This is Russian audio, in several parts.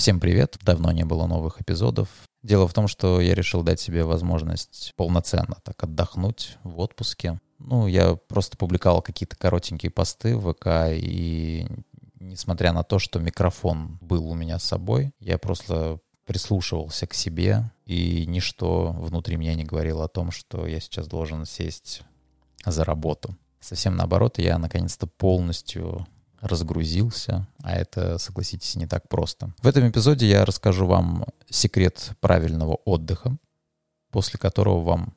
Всем привет! Давно не было новых эпизодов. Дело в том, что я решил дать себе возможность полноценно так отдохнуть в отпуске. Ну, я просто публиковал какие-то коротенькие посты в ВК, и несмотря на то, что микрофон был у меня с собой, я просто прислушивался к себе, и ничто внутри меня не говорило о том, что я сейчас должен сесть за работу. Совсем наоборот, я наконец-то полностью разгрузился, а это, согласитесь, не так просто. В этом эпизоде я расскажу вам секрет правильного отдыха, после которого вам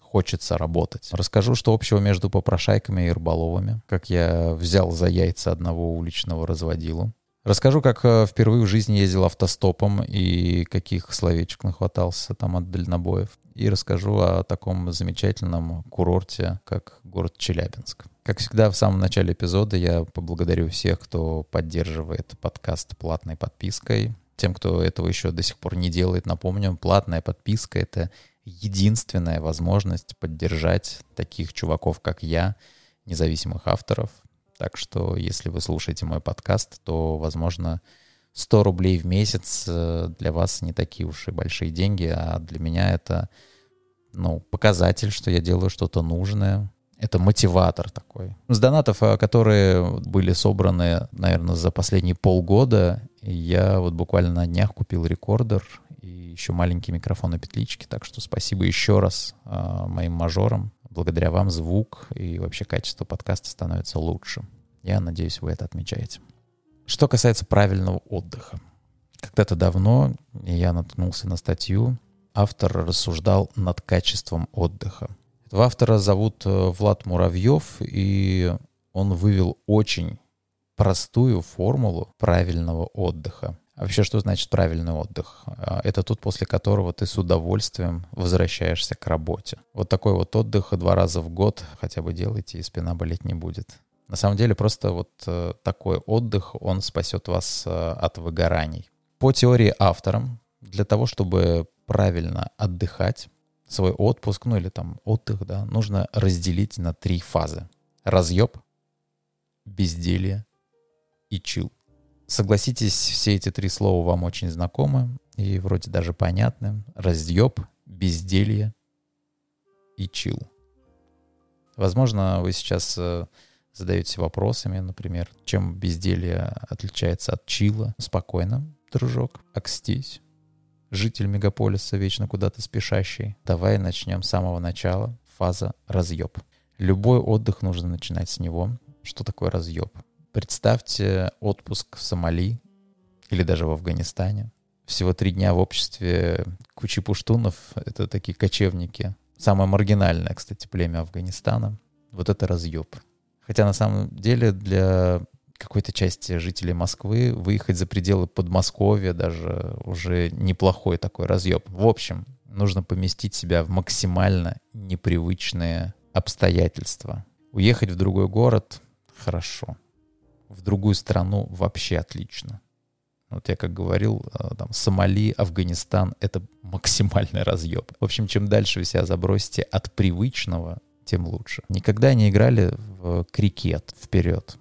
хочется работать. Расскажу, что общего между попрошайками и рыболовами, как я взял за яйца одного уличного разводилу. Расскажу, как э, впервые в жизни ездил автостопом и каких словечек нахватался там от дальнобоев. И расскажу о таком замечательном курорте, как город Челябинск. Как всегда, в самом начале эпизода я поблагодарю всех, кто поддерживает подкаст платной подпиской. Тем, кто этого еще до сих пор не делает, напомню, платная подписка — это единственная возможность поддержать таких чуваков, как я, независимых авторов. Так что, если вы слушаете мой подкаст, то, возможно, 100 рублей в месяц э, для вас не такие уж и большие деньги, а для меня это ну, показатель, что я делаю что-то нужное, это мотиватор такой. С донатов, э, которые были собраны, наверное, за последние полгода, я вот буквально на днях купил рекордер и еще маленький микрофон и петлички. Так что спасибо еще раз э, моим мажорам. Благодаря вам звук и вообще качество подкаста становится лучше. Я надеюсь, вы это отмечаете. Что касается правильного отдыха. Когда-то давно я наткнулся на статью. Автор рассуждал над качеством отдыха. Этого автора зовут э, Влад Муравьев, и он вывел очень простую формулу правильного отдыха. А вообще, что значит правильный отдых? А, это тот, после которого ты с удовольствием возвращаешься к работе. Вот такой вот отдых два раза в год хотя бы делайте, и спина болеть не будет. На самом деле, просто вот э, такой отдых, он спасет вас э, от выгораний. По теории авторам, для того, чтобы правильно отдыхать, свой отпуск, ну или там отдых, да, нужно разделить на три фазы. Разъеб, безделье и чил. Согласитесь, все эти три слова вам очень знакомы и вроде даже понятны. Разъеб, безделье и чил. Возможно, вы сейчас э, задаетесь вопросами, например, чем безделье отличается от чила. Спокойно, дружок, окстись житель мегаполиса, вечно куда-то спешащий. Давай начнем с самого начала. Фаза разъеб. Любой отдых нужно начинать с него. Что такое разъеб? Представьте отпуск в Сомали или даже в Афганистане. Всего три дня в обществе кучи пуштунов. Это такие кочевники. Самое маргинальное, кстати, племя Афганистана. Вот это разъеб. Хотя на самом деле для какой-то части жителей Москвы выехать за пределы Подмосковья даже уже неплохой такой разъеб. В общем, нужно поместить себя в максимально непривычные обстоятельства. Уехать в другой город — хорошо. В другую страну вообще отлично. Вот я как говорил, э, там, Сомали, Афганистан — это максимальный разъеб. В общем, чем дальше вы себя забросите от привычного, тем лучше. Никогда не играли в крикет вперед.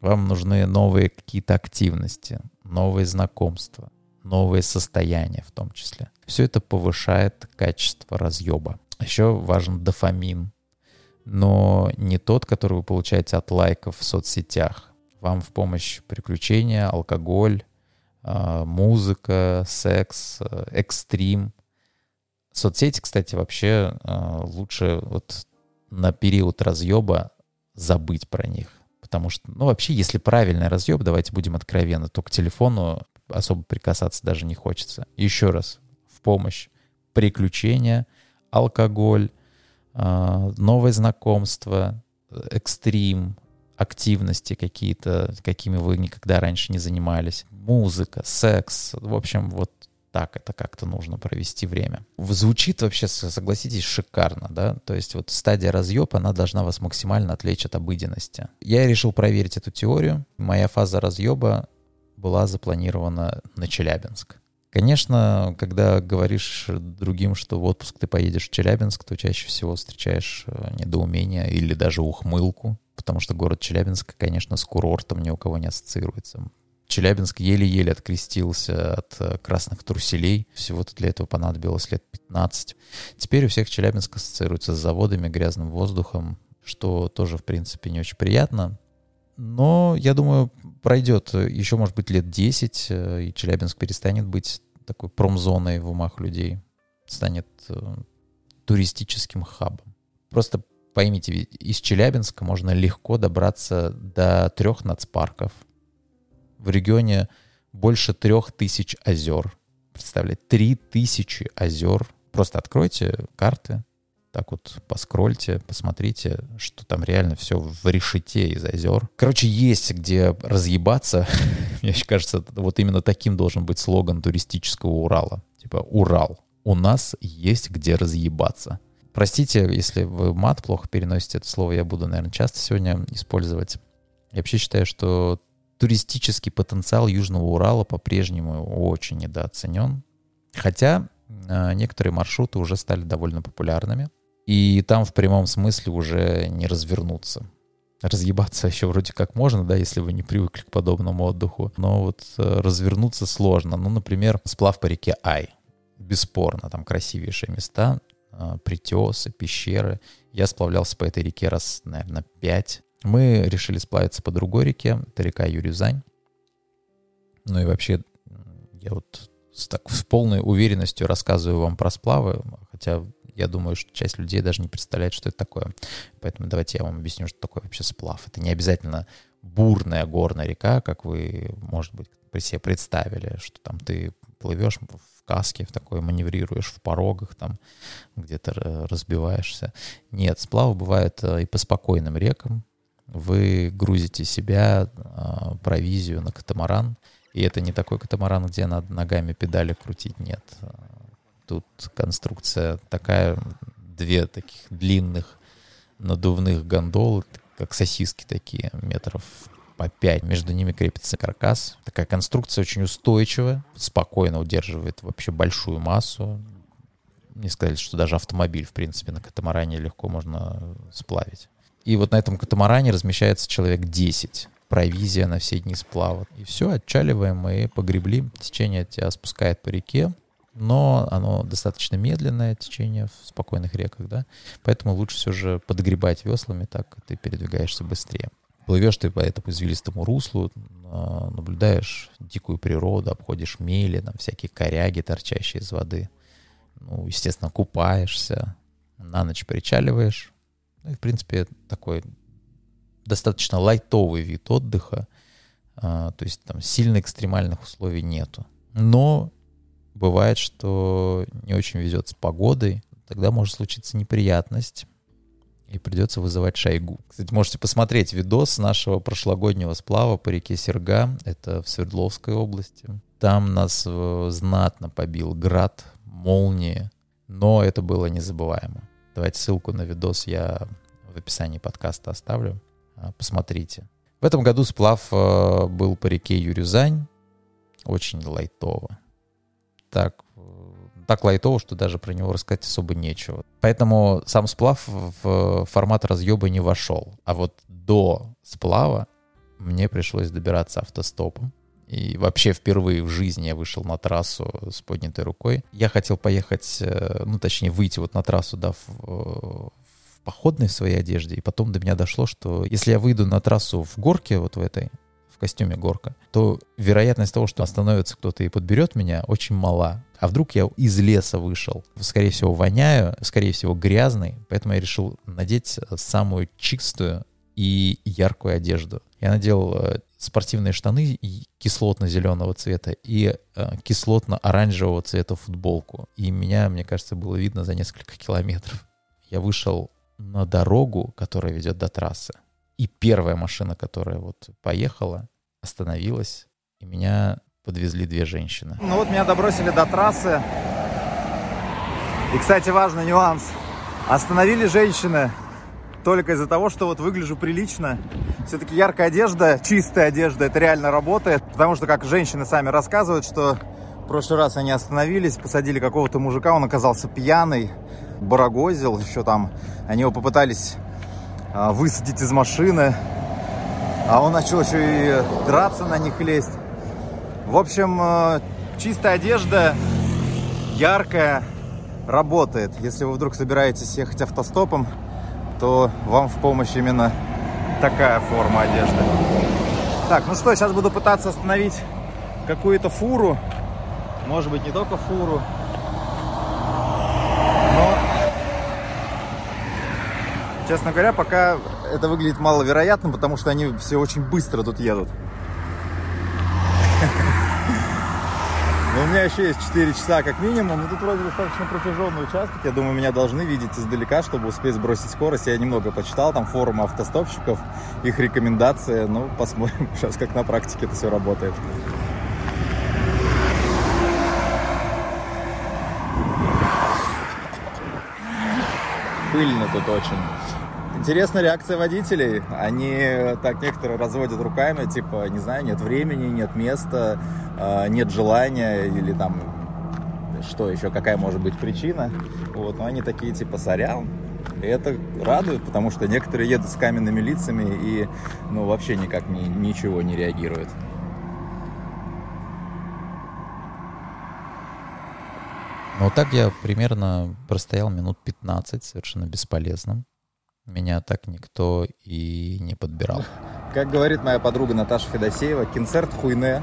Вам нужны новые какие-то активности, новые знакомства, новые состояния в том числе. Все это повышает качество разъеба. Еще важен дофамин, но не тот, который вы получаете от лайков в соцсетях. Вам в помощь приключения, алкоголь, а, музыка, секс, э, экстрим. Соцсети, кстати, вообще а, лучше вот на период разъеба забыть про них. Потому что, ну, вообще, если правильный разъеб, давайте будем откровенны, то к телефону особо прикасаться даже не хочется. Еще раз, в помощь приключения, алкоголь, э, новое знакомство, экстрим, активности какие-то, какими вы никогда раньше не занимались, музыка, секс, в общем, вот так это как-то нужно провести время. Звучит вообще, согласитесь, шикарно, да? То есть вот стадия разъеба, она должна вас максимально отвлечь от обыденности. Я решил проверить эту теорию. Моя фаза разъеба была запланирована на Челябинск. Конечно, когда говоришь другим, что в отпуск ты поедешь в Челябинск, то чаще всего встречаешь э, недоумение или даже ухмылку, потому что город Челябинск, конечно, с курортом ни у кого не ассоциируется Челябинск еле-еле открестился от э, красных труселей. Всего-то для этого понадобилось лет 15. Теперь у всех Челябинск ассоциируется с заводами, грязным воздухом, что тоже, в принципе, не очень приятно. Но, я думаю, пройдет еще, может быть, лет 10, э, и Челябинск перестанет быть такой промзоной в умах людей. Станет э, туристическим хабом. Просто поймите, из Челябинска можно легко добраться до трех нацпарков. В регионе больше трех тысяч озер. Представляете, три тысячи озер. Просто откройте карты, так вот поскрольте, посмотрите, что там реально все в решете из озер. Короче, есть где разъебаться. Мне кажется, вот именно таким должен быть слоган туристического Урала. Типа «Урал, у нас есть где разъебаться». Простите, если вы мат плохо переносите это слово, я буду, наверное, часто сегодня использовать. Я вообще считаю, что туристический потенциал Южного Урала по-прежнему очень недооценен. Хотя э, некоторые маршруты уже стали довольно популярными. И там в прямом смысле уже не развернуться. Разъебаться еще вроде как можно, да, если вы не привыкли к подобному отдыху. Но вот э, развернуться сложно. Ну, например, сплав по реке Ай. Бесспорно, там красивейшие места, э, притесы, пещеры. Я сплавлялся по этой реке раз, наверное, пять. Мы решили сплавиться по другой реке, это река Юрюзань. Ну и вообще, я вот с, так, с полной уверенностью рассказываю вам про сплавы, хотя я думаю, что часть людей даже не представляет, что это такое. Поэтому давайте я вам объясню, что такое вообще сплав. Это не обязательно бурная горная река, как вы, может быть, при себе представили, что там ты плывешь в каске, в такой маневрируешь в порогах, там где-то разбиваешься. Нет, сплавы бывают э, и по спокойным рекам. Вы грузите себя, э, провизию на катамаран, и это не такой катамаран, где надо ногами педали крутить, нет. Тут конструкция такая, две таких длинных надувных гондолы, как сосиски такие, метров по 5. Между ними крепится каркас. Такая конструкция очень устойчивая, спокойно удерживает вообще большую массу. Не сказать, что даже автомобиль, в принципе, на катамаране легко можно сплавить. И вот на этом катамаране размещается человек 10. Провизия на все дни сплава. И все, отчаливаем мы погребли. Течение тебя спускает по реке но оно достаточно медленное течение в спокойных реках, да, поэтому лучше все же подгребать веслами, так ты передвигаешься быстрее. Плывешь ты по этому извилистому руслу, а, наблюдаешь дикую природу, обходишь мели, там всякие коряги, торчащие из воды. Ну, естественно, купаешься, на ночь причаливаешь. Ну, и, в принципе, такой достаточно лайтовый вид отдыха. А, то есть там сильно экстремальных условий нету. Но бывает, что не очень везет с погодой, тогда может случиться неприятность, и придется вызывать шайгу. Кстати, можете посмотреть видос нашего прошлогоднего сплава по реке Серга, это в Свердловской области. Там нас э, знатно побил град, молнии, но это было незабываемо. Давайте ссылку на видос я в описании подкаста оставлю. А, посмотрите. В этом году сплав э, был по реке Юрюзань. Очень лайтово так, так лайтово, что даже про него рассказать особо нечего. Поэтому сам сплав в формат разъеба не вошел. А вот до сплава мне пришлось добираться автостопом. И вообще впервые в жизни я вышел на трассу с поднятой рукой. Я хотел поехать, э, ну точнее выйти вот на трассу, да, в, в походной своей одежде. И потом до меня дошло, что если я выйду на трассу в горке вот в этой, в костюме горка, то вероятность того, что остановится кто-то и подберет меня, очень мала. А вдруг я из леса вышел? Скорее всего, воняю, скорее всего, грязный. Поэтому я решил надеть самую чистую и яркую одежду. Я надел э, спортивные штаны кислотно-зеленого цвета и э, кислотно-оранжевого цвета футболку. И меня, мне кажется, было видно за несколько километров. Я вышел на дорогу, которая ведет до трассы. И первая машина, которая вот поехала, остановилась, и меня подвезли две женщины. Ну вот меня добросили до трассы. И, кстати, важный нюанс. Остановили женщины только из-за того, что вот выгляжу прилично. Все-таки яркая одежда, чистая одежда, это реально работает. Потому что, как женщины сами рассказывают, что в прошлый раз они остановились, посадили какого-то мужика, он оказался пьяный, барагозил еще там. Они его попытались а, высадить из машины. А он начал еще и драться на них лезть. В общем, э, чистая одежда, яркая, работает. Если вы вдруг собираетесь ехать автостопом, то вам в помощь именно такая форма одежды. Так, ну что, сейчас буду пытаться остановить какую-то фуру. Может быть, не только фуру. Но, честно говоря, пока это выглядит маловероятным, потому что они все очень быстро тут едут. У меня еще есть 4 часа как минимум. И тут вроде достаточно протяженный участок. Я думаю, меня должны видеть издалека, чтобы успеть сбросить скорость. Я немного почитал там форумы автостопщиков, их рекомендации. Ну, посмотрим сейчас, как на практике это все работает. Пыльно тут очень. Интересная реакция водителей. Они так некоторые разводят руками, типа, не знаю, нет времени, нет места, а, нет желания или там что еще, какая может быть причина. Вот, но они такие типа сорян. И это радует, потому что некоторые едут с каменными лицами и ну, вообще никак ни, ничего не реагируют. Ну, так я примерно простоял минут 15 совершенно бесполезным. Меня так никто и не подбирал. Как говорит моя подруга Наташа Федосеева, концерт хуйне.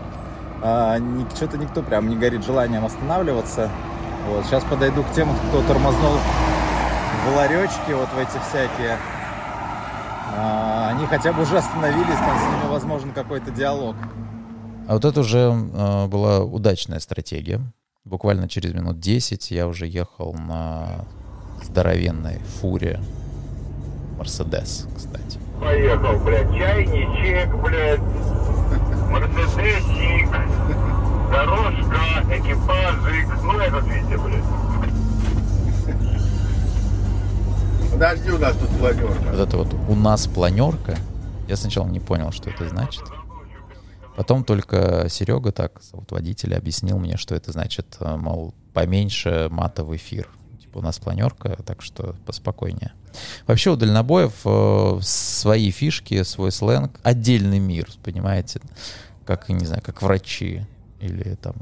А, что-то никто прям не горит желанием останавливаться. Вот, сейчас подойду к тем, кто тормознул в ларечке, вот в эти всякие. А, они хотя бы уже остановились, там с ними возможен какой-то диалог. А вот это уже э, была удачная стратегия. Буквально через минут 10 я уже ехал на здоровенной фуре Мерседес, кстати. Поехал, блядь, чайничек, блядь, Мерседесик, дорожка, экипажик, ну этот видите, блядь. Подожди, у нас тут планерка. Вот это вот у нас планерка. Я сначала не понял, что это значит. Потом только Серега, так, вот водитель, объяснил мне, что это значит, мол, поменьше мата в эфир. У нас планерка, так что поспокойнее. Вообще у дальнобоев э, свои фишки, свой сленг, отдельный мир, понимаете? Как, не знаю, как врачи или там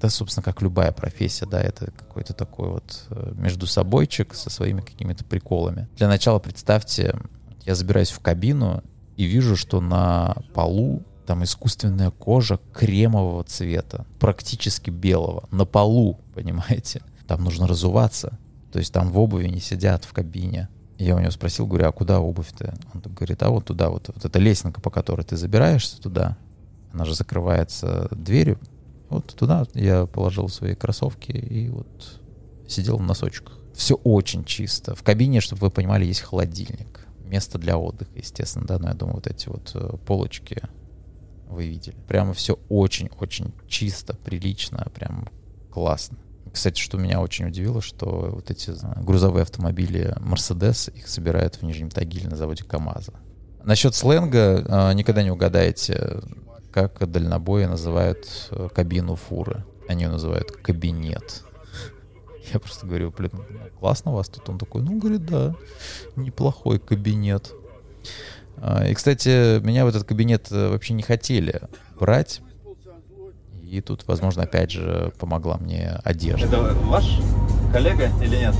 да, собственно, как любая профессия, да, это какой-то такой вот э, между собойчик со своими какими-то приколами. Для начала представьте, я забираюсь в кабину и вижу, что на полу там искусственная кожа кремового цвета, практически белого, на полу, понимаете? Там нужно разуваться, то есть там в обуви не сидят в кабине. Я у него спросил, говорю, а куда обувь-то? Он говорит, а вот туда, вот, вот эта лесенка, по которой ты забираешься туда, она же закрывается дверью. Вот туда я положил свои кроссовки и вот сидел в носочках. Все очень чисто. В кабине, чтобы вы понимали, есть холодильник. Место для отдыха, естественно, да, но я думаю, вот эти вот э, полочки вы видели. Прямо все очень-очень чисто, прилично, прям классно. Кстати, что меня очень удивило, что вот эти грузовые автомобили Mercedes, их собирают в Нижнем Тагиле на заводе КАМАЗа. Насчет сленга а, никогда не угадаете, как дальнобои называют э, кабину фуры. Они ее называют кабинет. Я просто говорю, блин, классно у вас тут. Он такой, ну, говорит, да, неплохой кабинет. А, и, кстати, меня в этот кабинет э, вообще не хотели брать, и тут, возможно, опять же помогла мне одежда. Это ваш коллега или нет?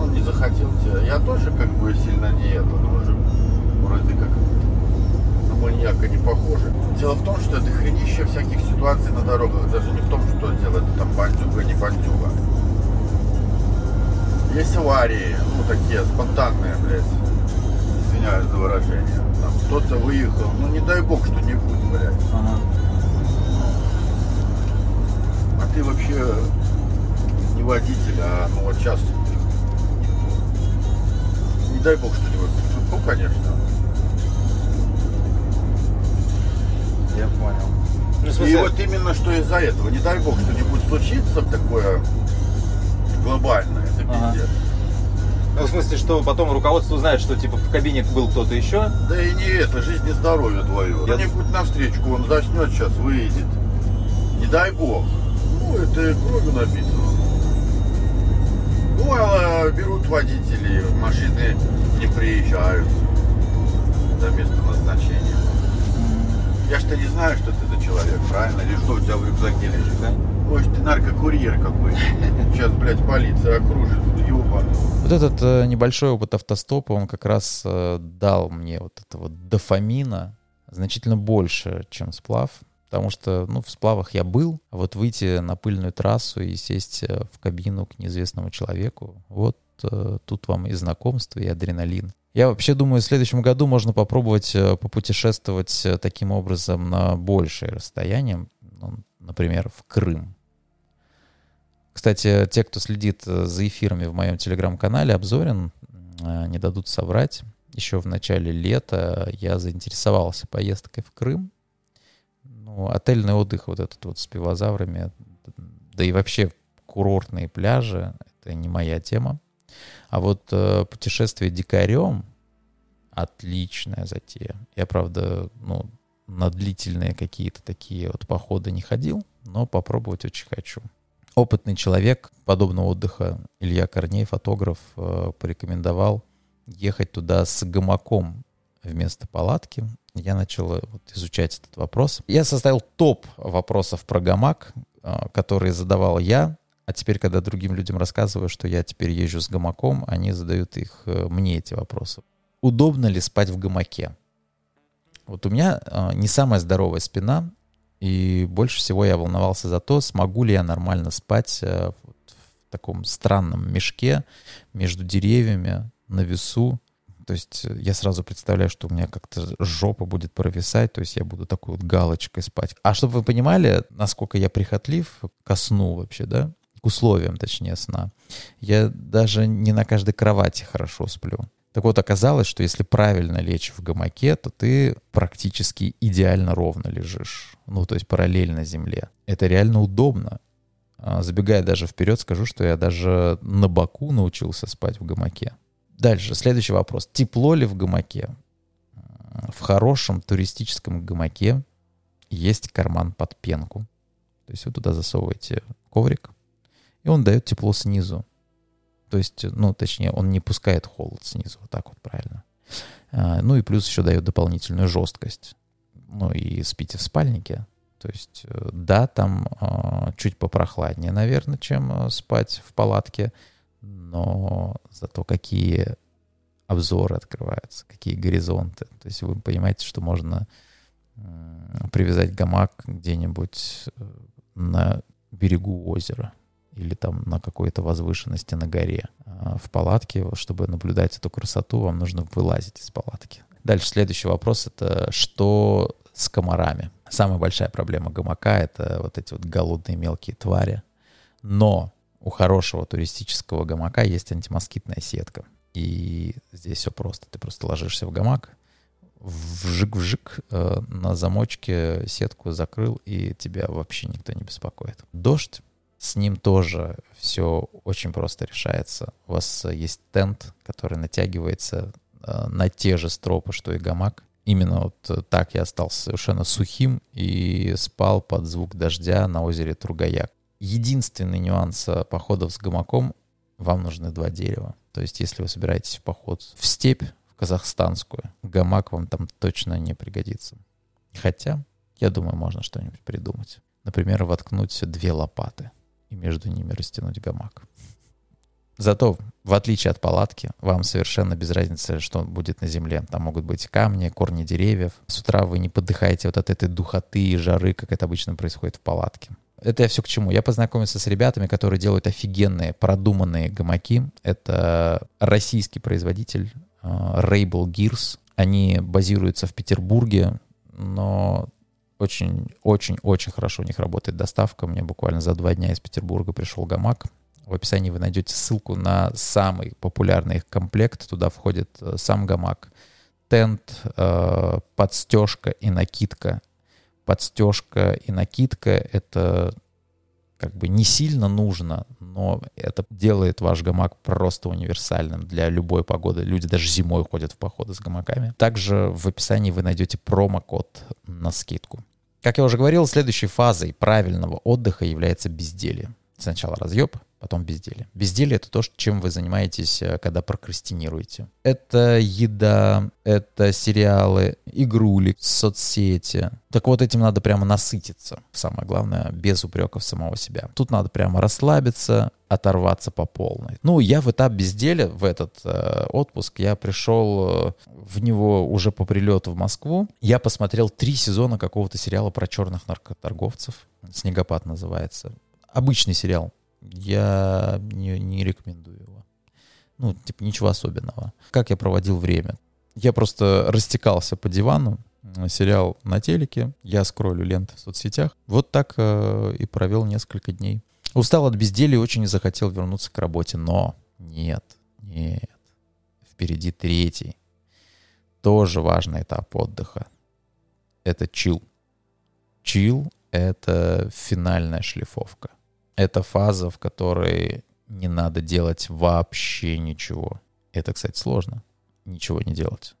Он не захотел тебя. Я тоже как бы сильно не это, но уже вроде как на маньяка не похоже. Дело в том, что это хренище всяких ситуаций на дорогах. Даже не в том, что делать там бандюга, не бандюга. Есть аварии, ну такие спонтанные, блядь. Извиняюсь за выражение. Там кто-то выехал, ну не дай бог что-нибудь, блядь. Ага ты вообще не водитель, а ну вот сейчас не дай бог что-нибудь. Ну, конечно. Я понял. Ну, смысле... И вот именно что из-за этого, не дай бог что-нибудь случится такое глобальное, это ага. пиздец. Ну, в смысле, что потом руководство узнает, что типа в кабине был кто-то еще? Да и не это, жизнь и здоровье твое. Я... Кто-нибудь навстречу, он заснет сейчас, выйдет. Не дай бог. Ну, это кровью написано. Ну, а берут водители, машины не приезжают до места назначения. Я что не знаю, что ты за человек, правильно? Или что у тебя в рюкзаке лежит, да? Может, ты наркокурьер какой Сейчас, блядь, полиция окружит, ебаный. Вот этот э, небольшой опыт автостопа, он как раз э, дал мне вот этого дофамина значительно больше, чем сплав. Потому что, ну, в сплавах я был, а вот выйти на пыльную трассу и сесть э, в кабину к неизвестному человеку, вот э, тут вам и знакомство, и адреналин. Я вообще думаю, в следующем году можно попробовать э, попутешествовать э, таким образом на большее расстояние, ну, например, в Крым. Кстати, те, кто следит за эфирами в моем телеграм-канале Обзорин, э, не дадут соврать. Еще в начале лета я заинтересовался поездкой в Крым. Ну, отельный отдых вот этот вот с пивозаврами, да и вообще курортные пляжи, это не моя тема. А вот э, путешествие дикарем отличная затея. Я, правда, ну, на длительные какие-то такие вот походы не ходил, но попробовать очень хочу. Опытный человек подобного отдыха, Илья Корней, фотограф, э, порекомендовал ехать туда с гамаком вместо палатки я начал э, вот изучать этот вопрос. Я составил топ вопросов про гамак, э, которые задавал я. А теперь, когда другим людям рассказываю, что я теперь езжу с гамаком, они задают их э, мне эти вопросы. Удобно ли спать в гамаке? Вот у меня не самая здоровая спина, и больше всего я волновался за то, смогу ли я нормально спать в таком странном мешке между деревьями на весу то есть э, я сразу представляю, что у меня как-то жопа будет провисать, то есть я буду такой вот галочкой спать. А чтобы вы понимали, насколько я прихотлив ко сну вообще, да, к условиям, точнее, сна, я даже не на каждой кровати хорошо сплю. Так вот, оказалось, что если правильно лечь в гамаке, то ты практически идеально ровно лежишь. Ну, то есть параллельно земле. Это реально удобно. А, забегая даже вперед, скажу, что я даже на боку научился спать в гамаке. Дальше, следующий вопрос. Тепло ли в гамаке? В хорошем туристическом гамаке есть карман под пенку. То есть вы туда засовываете коврик, и он дает тепло снизу. То есть, ну, точнее, он не пускает холод снизу, вот так вот правильно. А, ну и плюс еще дает дополнительную жесткость. Ну и спите в спальнике. То есть, э, да, там э, чуть попрохладнее, наверное, чем э, спать в палатке но зато какие обзоры открываются, какие горизонты. То есть вы понимаете, что можно привязать гамак где-нибудь э, на берегу озера или там на какой-то возвышенности на горе. А в палатке, чтобы наблюдать эту красоту, вам нужно вылазить из палатки. Дальше следующий вопрос — это что с комарами? Самая большая проблема гамака — это вот эти вот голодные мелкие твари. Но у хорошего туристического гамака есть антимоскитная сетка. И здесь все просто. Ты просто ложишься в гамак, вжик-вжик, э, на замочке сетку закрыл, и тебя вообще никто не беспокоит. Дождь, с ним тоже все очень просто решается. У вас есть тент, который натягивается э, на те же стропы, что и гамак. Именно вот так я остался совершенно сухим и спал под звук дождя на озере Тругаяк. Единственный нюанс э, походов с гамаком — вам нужны два дерева. То есть если вы собираетесь в поход в степь, в казахстанскую, гамак вам там точно не пригодится. Хотя, я думаю, можно что-нибудь придумать. Например, воткнуть две лопаты и между ними растянуть гамак. Зато, в отличие от палатки, вам совершенно без разницы, что будет на земле. Там могут быть камни, корни деревьев. С утра вы не подыхаете вот от этой духоты и жары, как это обычно происходит в палатке. Это я все к чему? Я познакомился с ребятами, которые делают офигенные, продуманные гамаки. Это российский производитель uh, Rabel Gears. Они базируются в Петербурге, но очень-очень-очень хорошо у них работает доставка. Мне буквально за два дня из Петербурга пришел гамак. В описании вы найдете ссылку на самый популярный их комплект. Туда входит э, сам гамак, тент, э, подстежка и накидка подстежка и накидка — это как бы не сильно нужно, но это делает ваш гамак просто универсальным для любой погоды. Люди даже зимой ходят в походы с гамаками. Также в описании вы найдете промокод на скидку. Как я уже говорил, следующей фазой правильного отдыха является безделье. Сначала разъеб, потом безделье. Безделье — это то, чем вы занимаетесь, э, когда прокрастинируете. Это еда, это сериалы, игрули, соцсети. Так вот, этим надо прямо насытиться. Самое главное, без упреков самого себя. Тут надо прямо расслабиться, оторваться по полной. Ну, я в этап безделия, в этот э, отпуск, я пришел э, в него уже по прилету в Москву. Я посмотрел три сезона какого-то сериала про черных наркоторговцев. «Снегопад» называется. Обычный сериал я не, не рекомендую его. Ну, типа, ничего особенного. Как я проводил время? Я просто растекался по дивану, сериал на телеке, я скроллю ленты в соцсетях. Вот так э, и провел несколько дней. Устал от безделия и очень захотел вернуться к работе, но нет, нет. Впереди третий, тоже важный этап отдыха. Это чил. Чил — это финальная шлифовка. Это фаза, в которой не надо делать вообще ничего. Это, кстати, сложно. Ничего не делать.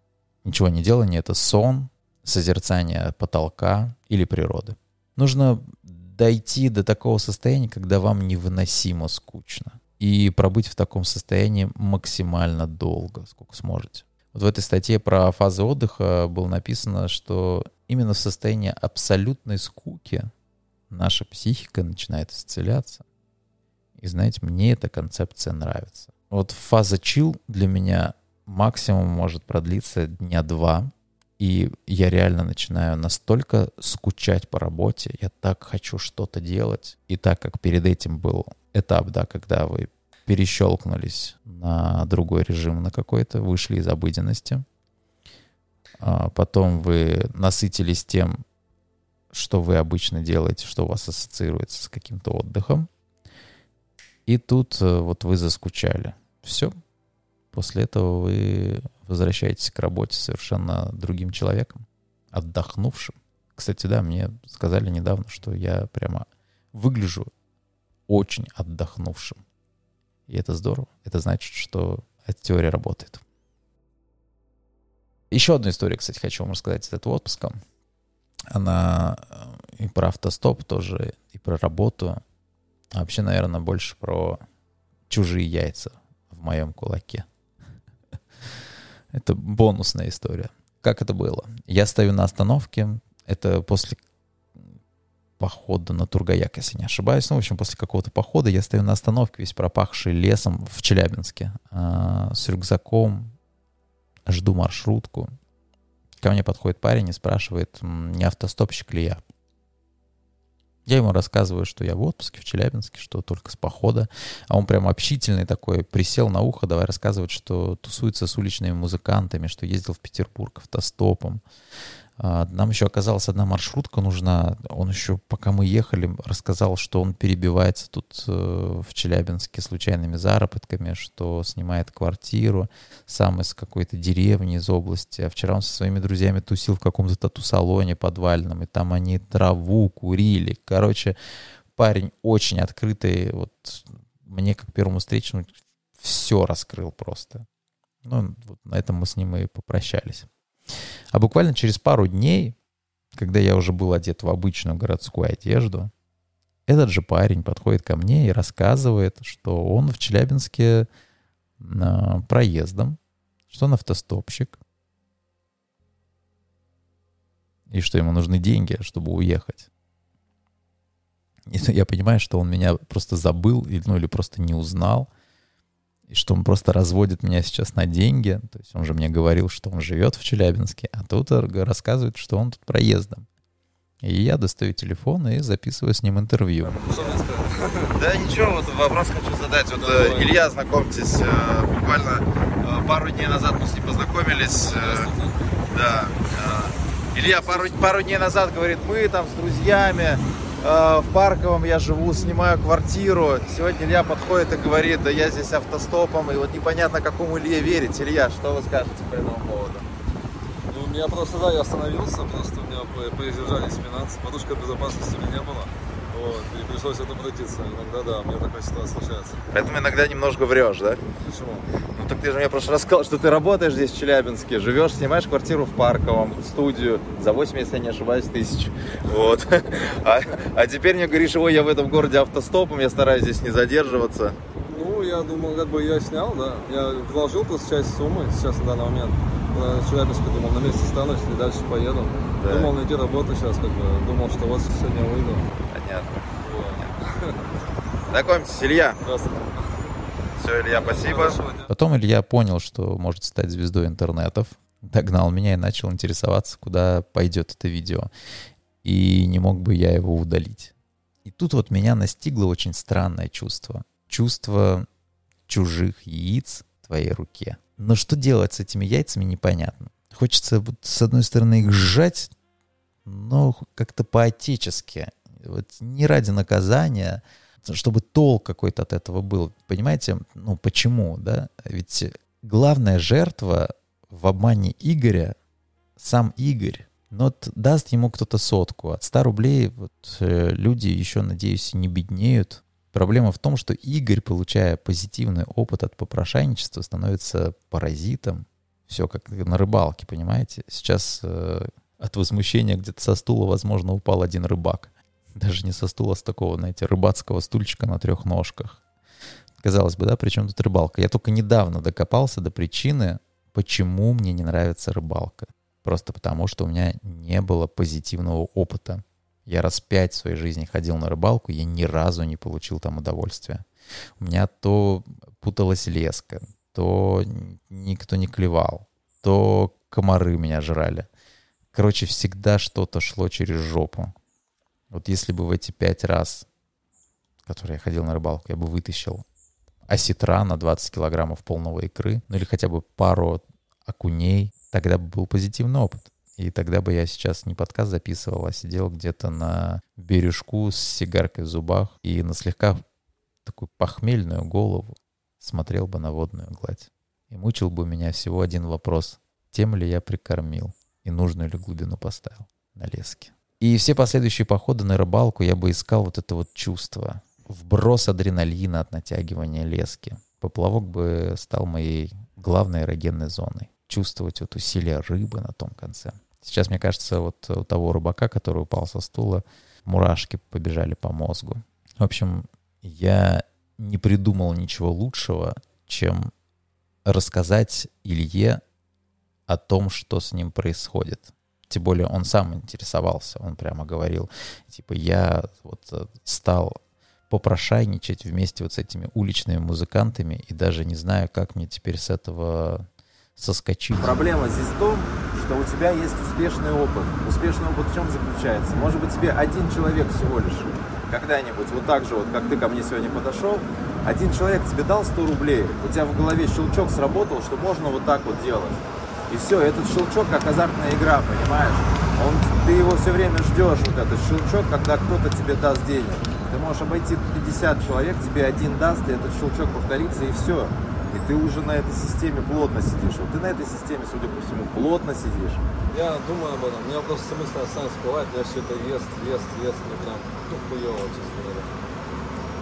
Ничего не делание — это сон, созерцание потолка или природы. Нужно дойти до такого состояния, когда вам невыносимо скучно. И пробыть в таком состоянии максимально долго, сколько сможете. Вот в этой статье про фазы отдыха было написано, что именно в состоянии абсолютной скуки наша психика начинает исцеляться. И знаете, мне эта концепция нравится. Вот фаза чил для меня максимум может продлиться дня два, и я реально начинаю настолько скучать по работе, я так хочу что-то делать. И так как перед этим был этап, да, когда вы перещелкнулись на другой режим, на какой-то, вышли из обыденности, а потом вы насытились тем, что вы обычно делаете, что у вас ассоциируется с каким-то отдыхом. И тут э, вот вы заскучали. Все. После этого вы возвращаетесь к работе совершенно другим человеком, отдохнувшим. Кстати, да, мне сказали недавно, что я прямо выгляжу очень отдохнувшим. И это здорово. Это значит, что эта теория работает. Еще одну историю, кстати, хочу вам рассказать из этого отпуска. Она э, и про автостоп тоже, и про работу. А вообще, наверное, больше про чужие яйца в моем кулаке. Это бонусная история. Как это было? Я стою на остановке. Это после похода на Тургаяк, если не ошибаюсь. Ну, в общем, после какого-то похода я стою на остановке, весь пропахший лесом в Челябинске, а, с рюкзаком, жду маршрутку. Ко мне подходит парень и спрашивает, не автостопщик ли я. Я ему рассказываю, что я в отпуске в Челябинске, что только с похода. А он прям общительный такой, присел на ухо, давай рассказывать, что тусуется с уличными музыкантами, что ездил в Петербург автостопом, нам еще оказалась одна маршрутка нужна. Он еще, пока мы ехали, рассказал, что он перебивается тут э, в Челябинске случайными заработками, что снимает квартиру сам из какой-то деревни, из области. А вчера он со своими друзьями тусил в каком-то тату-салоне подвальном, и там они траву курили. Короче, парень очень открытый. Вот мне, как первому встречному, все раскрыл просто. Ну, вот на этом мы с ним и попрощались. А буквально через пару дней, когда я уже был одет в обычную городскую одежду, этот же парень подходит ко мне и рассказывает, что он в Челябинске э, проездом, что он автостопщик, и что ему нужны деньги, чтобы уехать. И я понимаю, что он меня просто забыл, ну или просто не узнал — и что он просто разводит меня сейчас на деньги. То есть он же мне говорил, что он живет в Челябинске, а тут рассказывает, что он тут проездом. И я достаю телефон и записываю с ним интервью. Да ничего, вот вопрос хочу задать. Вот э, Илья, знакомьтесь, э, буквально э, пару дней назад мы с ним познакомились. Да. Илья пару, пару дней назад говорит, мы там с друзьями в Парковом я живу, снимаю квартиру. Сегодня Илья подходит и говорит, да я здесь автостопом, и вот непонятно, какому Илье верить. Илья, что вы скажете по этому поводу? Ну, у меня просто, да, я остановился, просто у меня поиздержались финансы, подушка безопасности у меня не было. Вот, и пришлось это обратиться. Иногда, да, у меня такая ситуация случается. Поэтому иногда немножко врешь, да? Почему? Ну так ты же мне в прошлый раз сказал, что ты работаешь здесь в Челябинске, живешь, снимаешь квартиру в Парковом, студию за 8, если я не ошибаюсь, тысяч. Вот. А, а теперь мне говоришь, ой, я в этом городе автостопом, я стараюсь здесь не задерживаться. Ну, я думал, как бы я снял, да. Я вложил просто часть суммы сейчас на данный момент. На Челябинске думал, на месте останусь и дальше поеду. Да. Думал найти работу сейчас, как бы. Думал, что вот сегодня выйду. Понятно. Вот. Знакомьтесь, Илья. Здравствуйте. Все, Илья, спасибо. Потом Илья понял, что может стать звездой интернетов, догнал меня и начал интересоваться, куда пойдет это видео. И не мог бы я его удалить. И тут вот меня настигло очень странное чувство. Чувство чужих яиц в твоей руке. Но что делать с этими яйцами, непонятно. Хочется с одной стороны их сжать, но как-то по-отечески. Вот не ради наказания, чтобы толк какой-то от этого был. Понимаете, ну почему, да? Ведь главная жертва в обмане Игоря сам Игорь. Но вот даст ему кто-то сотку. От 100 рублей вот, э, люди еще, надеюсь, не беднеют. Проблема в том, что Игорь, получая позитивный опыт от попрошайничества, становится паразитом. Все как на рыбалке, понимаете? Сейчас э, от возмущения где-то со стула, возможно, упал один рыбак. Даже не со стула, а с такого, знаете, рыбацкого стульчика на трех ножках. Казалось бы, да, при чем тут рыбалка? Я только недавно докопался до причины, почему мне не нравится рыбалка. Просто потому, что у меня не было позитивного опыта. Я раз пять в своей жизни ходил на рыбалку, я ни разу не получил там удовольствия. У меня то путалась леска, то никто не клевал, то комары меня жрали. Короче, всегда что-то шло через жопу. Вот если бы в эти пять раз, которые я ходил на рыбалку, я бы вытащил осетра на 20 килограммов полного икры, ну или хотя бы пару окуней, тогда бы был позитивный опыт. И тогда бы я сейчас не подкаст записывал, а сидел где-то на бережку с сигаркой в зубах и на слегка такую похмельную голову смотрел бы на водную гладь. И мучил бы меня всего один вопрос. Тем ли я прикормил и нужную ли глубину поставил на леске. И все последующие походы на рыбалку я бы искал вот это вот чувство. Вброс адреналина от натягивания лески. Поплавок бы стал моей главной эрогенной зоной. Чувствовать вот усилие рыбы на том конце. Сейчас, мне кажется, вот у того рыбака, который упал со стула, мурашки побежали по мозгу. В общем, я не придумал ничего лучшего, чем рассказать Илье о том, что с ним происходит. Тем более он сам интересовался, он прямо говорил, типа, я вот э, стал попрошайничать вместе вот с этими уличными музыкантами и даже не знаю, как мне теперь с этого соскочить. Проблема здесь в том, что у тебя есть успешный опыт. Успешный опыт в чем заключается? Может быть, тебе один человек всего лишь когда-нибудь, вот так же, вот как ты ко мне сегодня подошел, один человек тебе дал 100 рублей, у тебя в голове щелчок сработал, что можно вот так вот делать. И все, этот щелчок как азартная игра, понимаешь? Он, ты его все время ждешь, вот этот щелчок, когда кто-то тебе даст денег. Ты можешь обойти 50 человек, тебе один даст, и этот щелчок повторится, и все. И ты уже на этой системе плотно сидишь. Вот ты на этой системе, судя по всему, плотно сидишь. Я думаю об этом. У меня просто мысли сами всплывают, я все это ест, ест, ест, мне прям ну, хуево, честно говоря.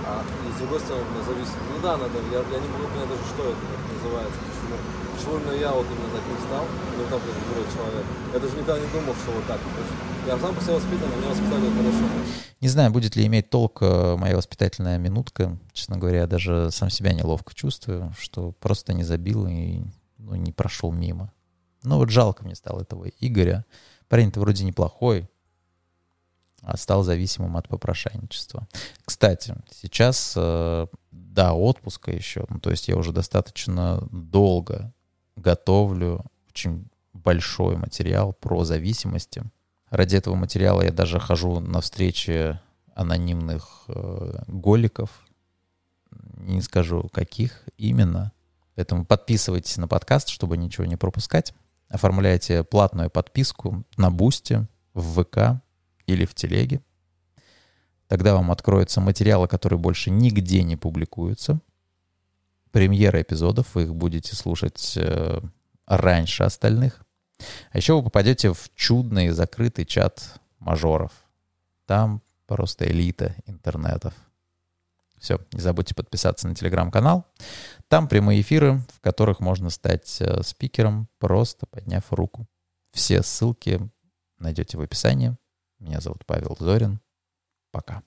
А и с другой стороны, мне зависит. Ну да, надо, я, я не могу понять даже, что это как называется, почему. Почему именно я вот именно так не стал, вот так вот другой человек. Я даже никогда не думал, что вот так. Я сам по себе воспитан, меня воспитание хорошо. Не знаю, будет ли иметь толк э, моя воспитательная минутка. Честно говоря, я даже сам себя неловко чувствую, что просто не забил и ну, не прошел мимо. Но вот жалко мне стало этого Игоря. Парень-то вроде неплохой, а стал зависимым от попрошайничества. Кстати, сейчас э, до отпуска еще, ну, то есть я уже достаточно долго готовлю очень большой материал про зависимости. Ради этого материала я даже хожу на встречи анонимных э, голиков. Не скажу, каких именно. Поэтому подписывайтесь на подкаст, чтобы ничего не пропускать. Оформляйте платную подписку на Boosty, в ВК или в Телеге. Тогда вам откроются материалы, которые больше нигде не публикуются. Премьеры эпизодов, вы их будете слушать э, раньше остальных. А еще вы попадете в чудный закрытый чат мажоров. Там просто элита интернетов. Все, не забудьте подписаться на телеграм-канал. Там прямые эфиры, в которых можно стать э, спикером, просто подняв руку. Все ссылки найдете в описании. Меня зовут Павел Зорин. Пока.